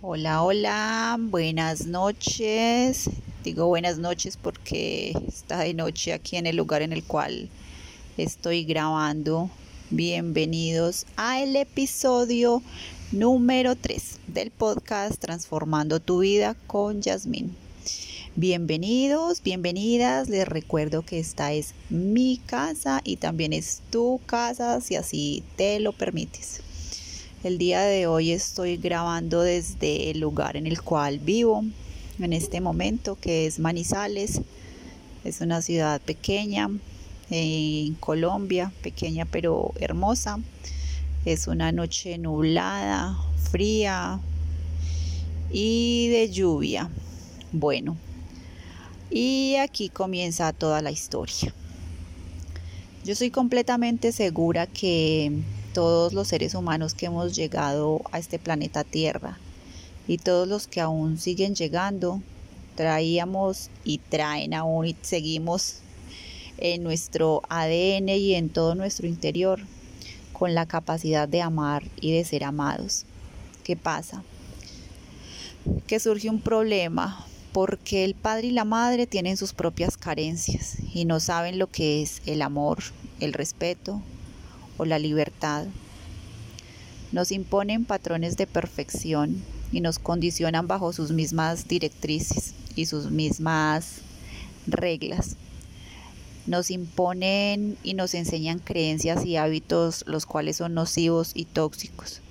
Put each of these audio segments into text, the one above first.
Hola, hola, buenas noches. Digo buenas noches porque está de noche aquí en el lugar en el cual estoy grabando. Bienvenidos al episodio número 3 del podcast Transformando tu vida con Yasmín. Bienvenidos, bienvenidas. Les recuerdo que esta es mi casa y también es tu casa si así te lo permites. El día de hoy estoy grabando desde el lugar en el cual vivo en este momento, que es Manizales. Es una ciudad pequeña en Colombia, pequeña pero hermosa. Es una noche nublada, fría y de lluvia. Bueno, y aquí comienza toda la historia. Yo soy completamente segura que todos los seres humanos que hemos llegado a este planeta Tierra y todos los que aún siguen llegando, traíamos y traen aún y seguimos en nuestro ADN y en todo nuestro interior con la capacidad de amar y de ser amados. ¿Qué pasa? Que surge un problema porque el padre y la madre tienen sus propias carencias y no saben lo que es el amor, el respeto, o la libertad. Nos imponen patrones de perfección y nos condicionan bajo sus mismas directrices y sus mismas reglas. Nos imponen y nos enseñan creencias y hábitos los cuales son nocivos y tóxicos.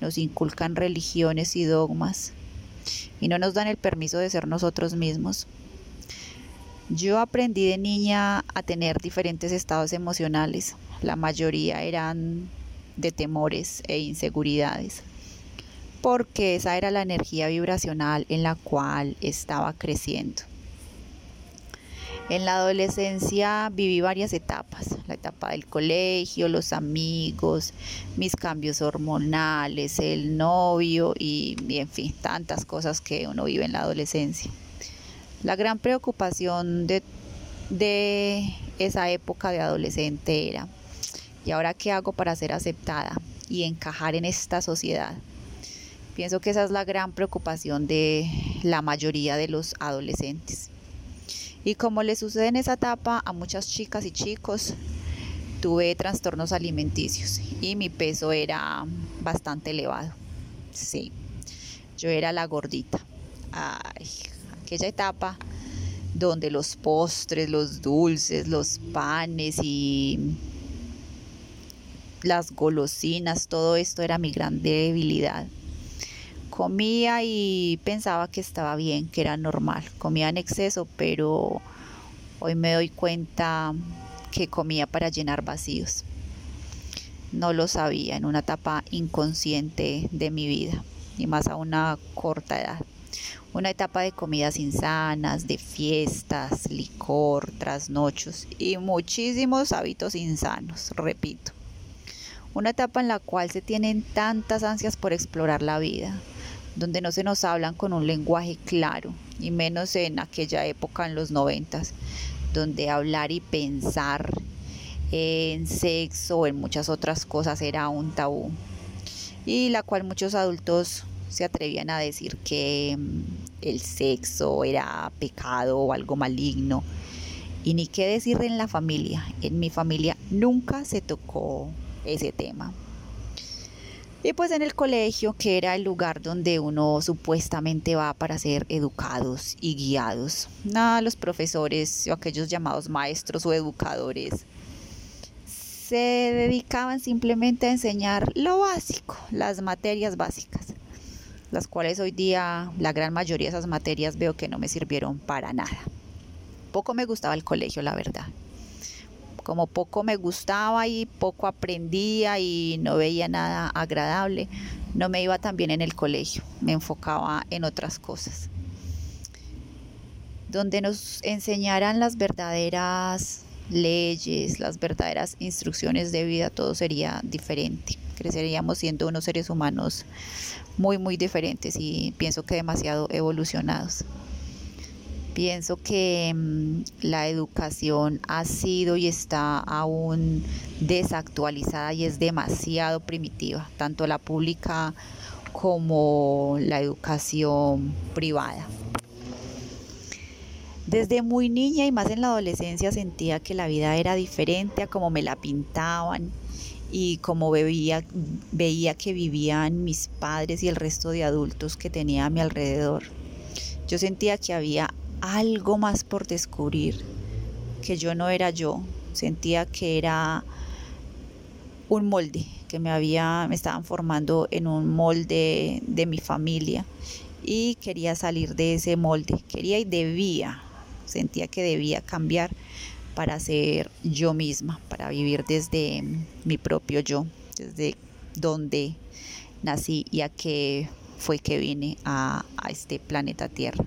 Nos inculcan religiones y dogmas y no nos dan el permiso de ser nosotros mismos. Yo aprendí de niña a tener diferentes estados emocionales, la mayoría eran de temores e inseguridades, porque esa era la energía vibracional en la cual estaba creciendo. En la adolescencia viví varias etapas, la etapa del colegio, los amigos, mis cambios hormonales, el novio y, en fin, tantas cosas que uno vive en la adolescencia. La gran preocupación de, esa época de adolescente era ¿Y ahora qué hago para ser aceptada y encajar en esta sociedad? Pienso que esa es la gran preocupación de la mayoría de los adolescentes. Y como le sucede en esa etapa a muchas chicas y chicos, tuve trastornos alimenticios y mi peso era bastante elevado. Sí, yo era la gordita. Ay, aquella etapa donde los postres, los dulces, los panes y las golosinas, todo esto era mi gran debilidad. Comía y pensaba que estaba bien, que era normal. Comía en exceso, pero hoy me doy cuenta que comía para llenar vacíos. No lo sabía en una etapa inconsciente de mi vida, y más a una corta edad. Una etapa de comidas insanas, de fiestas, licor, trasnochos y muchísimos hábitos insanos, repito. Una etapa en la cual se tienen tantas ansias por explorar la vida, donde no se nos hablan con un lenguaje claro, y menos en aquella época en los noventas, donde hablar y pensar en sexo o en muchas otras cosas era un tabú, y la cual muchos adultos se atrevían a decir que mm, el sexo era pecado o algo maligno. Y ni qué decir en la familia. En mi familia nunca se tocó ese tema. Y pues en el colegio, que era el lugar donde uno supuestamente va para ser educados y guiados. Nada, los profesores o aquellos llamados maestros o educadores se dedicaban simplemente a enseñar lo básico, las materias básicas, las cuales hoy día la gran mayoría de esas materias veo que no me sirvieron para nada. Poco me gustaba el colegio, la verdad como poco me gustaba y poco aprendía y no veía nada agradable, no me iba tan bien en el colegio, me enfocaba en otras cosas. Donde nos enseñaran las verdaderas leyes, las verdaderas instrucciones de vida, todo sería diferente. Creceríamos siendo unos seres humanos muy, muy diferentes y pienso que demasiado evolucionados. Pienso que mm, la educación ha sido y está aún desactualizada y es demasiado primitiva, tanto la pública como la educación privada. Desde muy niña y más en la adolescencia sentía que la vida era diferente a como me la pintaban y como veía, veía que vivían mis padres y el resto de adultos que tenía a mi alrededor. Yo sentía que había algo más por descubrir, que yo no era yo, sentía que era un molde, que me había me estaban formando en un molde de mi familia y quería salir de ese molde, quería y debía, sentía que debía cambiar para ser yo misma, para vivir desde mi propio yo, desde donde nací y a qué fue que vine a, a este planeta Tierra.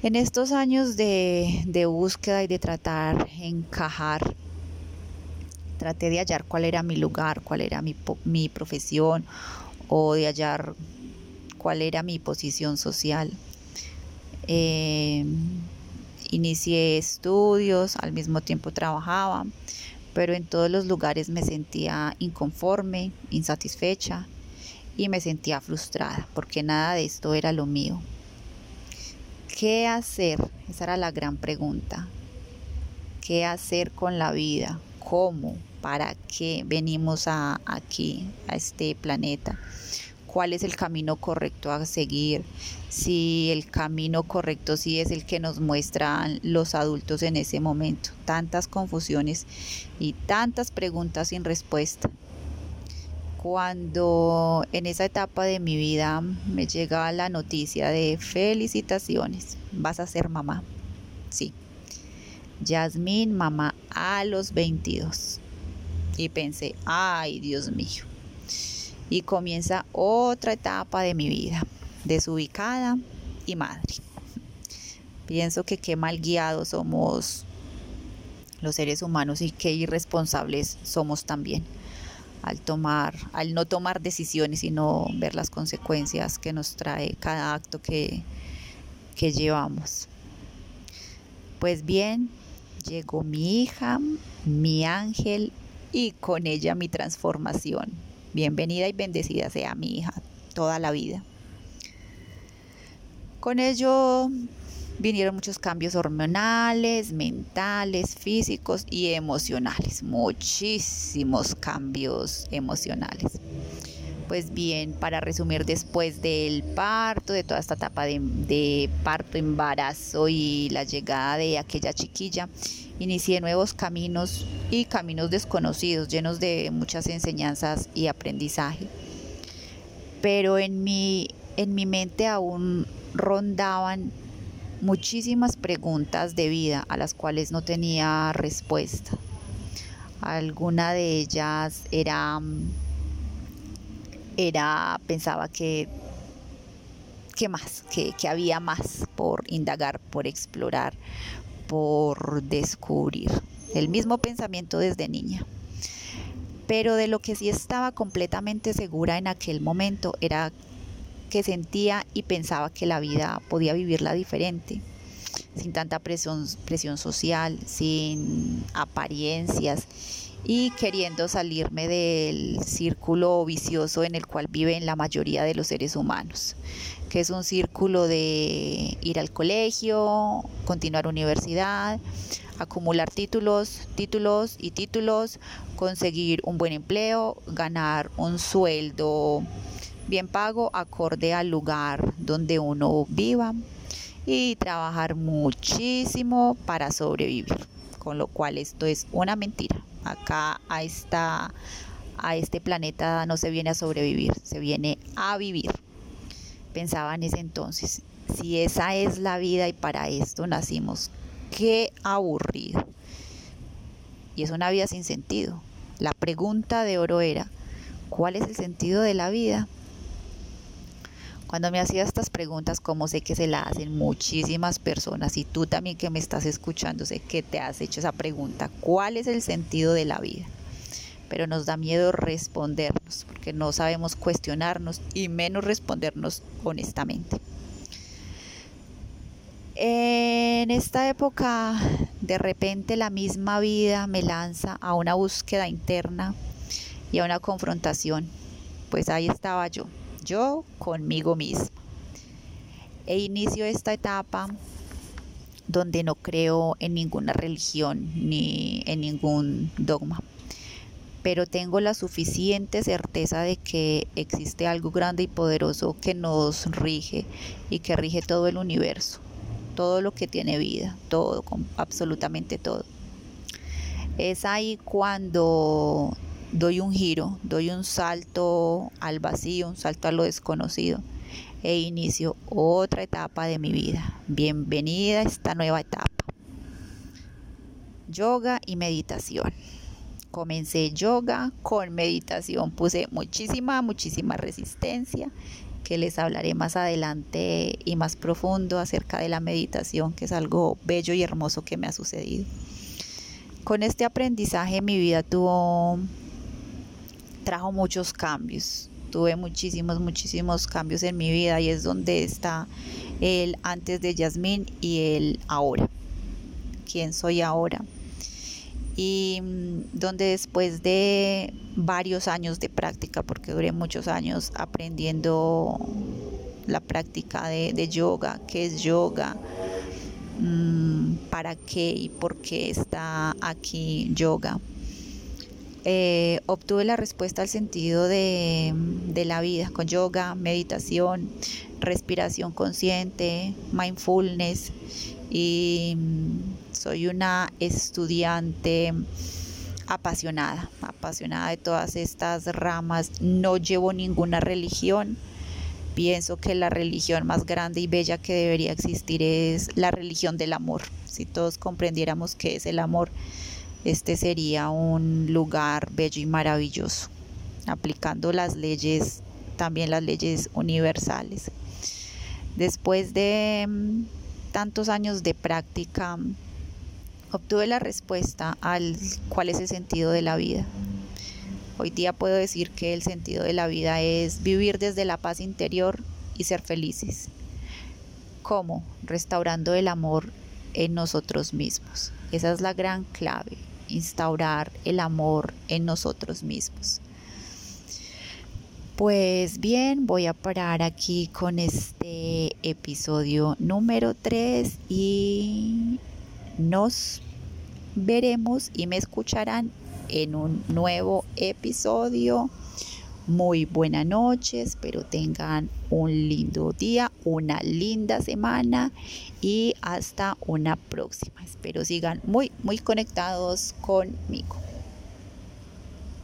En estos años de, búsqueda y de tratar encajar, traté de hallar cuál era mi lugar, cuál era mi, mi profesión o de hallar cuál era mi posición social. Eh, inicié estudios, al mismo tiempo trabajaba, pero en todos los lugares me sentía inconforme, insatisfecha y me sentía frustrada porque nada de esto era lo mío. ¿Qué hacer? Esa era la gran pregunta. ¿Qué hacer con la vida? ¿Cómo? ¿Para qué venimos a, aquí, a este planeta? ¿Cuál es el camino correcto a seguir? Si el camino correcto sí es el que nos muestran los adultos en ese momento. Tantas confusiones y tantas preguntas sin respuesta cuando en esa etapa de mi vida me llega la noticia de felicitaciones, vas a ser mamá. Sí. Yasmín, mamá a los 22. Y pensé, ay Dios mío. Y comienza otra etapa de mi vida, desubicada y madre. Pienso que qué mal guiados somos los seres humanos y qué irresponsables somos también al tomar, al no tomar decisiones, y no ver las consecuencias que nos trae cada acto que, que llevamos. Pues bien, llegó mi hija, mi ángel y con ella mi transformación. Bienvenida y bendecida sea mi hija toda la vida. Con ello vinieron muchos cambios hormonales, mentales, físicos y emocionales, muchísimos cambios emocionales. Pues bien, para resumir, después del parto, de toda esta etapa de, parto, embarazo y la llegada de aquella chiquilla, inicié nuevos caminos y caminos desconocidos, llenos de muchas enseñanzas y aprendizaje. Pero en mi, en mi mente aún rondaban muchísimas preguntas de vida a las cuales no tenía respuesta. Alguna de ellas era, era pensaba que, ¿qué más? Que, que había más por indagar, por explorar, por descubrir. El mismo pensamiento desde niña. Pero de lo que sí estaba completamente segura en aquel momento era que sentía y pensaba que la vida podía vivirla diferente, sin tanta presión, presión social, sin apariencias y queriendo salirme del círculo vicioso en el cual viven la mayoría de los seres humanos, que es un círculo de ir al colegio, continuar universidad, acumular títulos, títulos y títulos, conseguir un buen empleo, ganar un sueldo bien pago acorde al lugar donde uno viva y trabajar muchísimo para sobrevivir, con lo cual esto es una mentira. Acá a esta a este planeta no se viene a sobrevivir, se viene a vivir. Pensaba en ese entonces, si esa es la vida y para esto nacimos, qué aburrido. Y es una vida sin sentido. La pregunta de oro era, ¿cuál es el sentido de la vida? Cuando me hacía estas preguntas, como sé que se la hacen muchísimas personas y tú también que me estás escuchando, sé que te has hecho esa pregunta, ¿cuál es el sentido de la vida? Pero nos da miedo respondernos porque no sabemos cuestionarnos y menos respondernos honestamente. En esta época, de repente la misma vida me lanza a una búsqueda interna y a una confrontación Pues ahí estaba yo, yo conmigo misma. E inicio esta etapa donde no creo en ninguna religión ni en ningún dogma, pero tengo la suficiente certeza de que existe algo grande y poderoso que nos rige y que rige todo el universo, todo lo que tiene vida, todo, absolutamente todo. Es ahí cuando doy un giro, doy un salto al vacío, un salto a lo desconocido e inicio otra etapa de mi vida. Bienvenida a esta nueva etapa. Yoga y meditación. Comencé yoga con meditación, puse muchísima, muchísima resistencia, que les hablaré más adelante y más profundo acerca de la meditación, que es algo bello y hermoso que me ha sucedido. Con este aprendizaje mi vida tuvo trajo muchos cambios. Tuve muchísimos, muchísimos cambios en mi vida y es donde está el antes de Yasmín y el ahora. ¿Quién soy ahora? Y mm, donde después de varios años de práctica, porque duré muchos años aprendiendo la práctica de, yoga, qué es yoga, mm, para qué y por qué está aquí yoga eh, obtuve la respuesta al sentido de, de la vida con yoga, meditación, respiración consciente, mindfulness y mm, soy una estudiante apasionada, apasionada de todas estas ramas. No llevo ninguna religión. Pienso que la religión más grande y bella que debería existir es la religión del amor. Si todos comprendiéramos qué es el amor, este sería un lugar bello y maravilloso, aplicando las leyes, también las leyes universales. Después de mm, tantos años de práctica, obtuve la respuesta al cuál es el sentido de la vida. Hoy día puedo decir que el sentido de la vida es vivir desde la paz interior y ser felices. ¿Cómo? Restaurando el amor en nosotros mismos. Esa es la gran clave instaurar el amor en nosotros mismos. Pues bien, voy a parar aquí con este episodio número 3 y nos veremos y me escucharán en un nuevo episodio. Muy buena noche, espero tengan un lindo día, una linda semana y hasta una próxima. Espero sigan muy, muy conectados conmigo.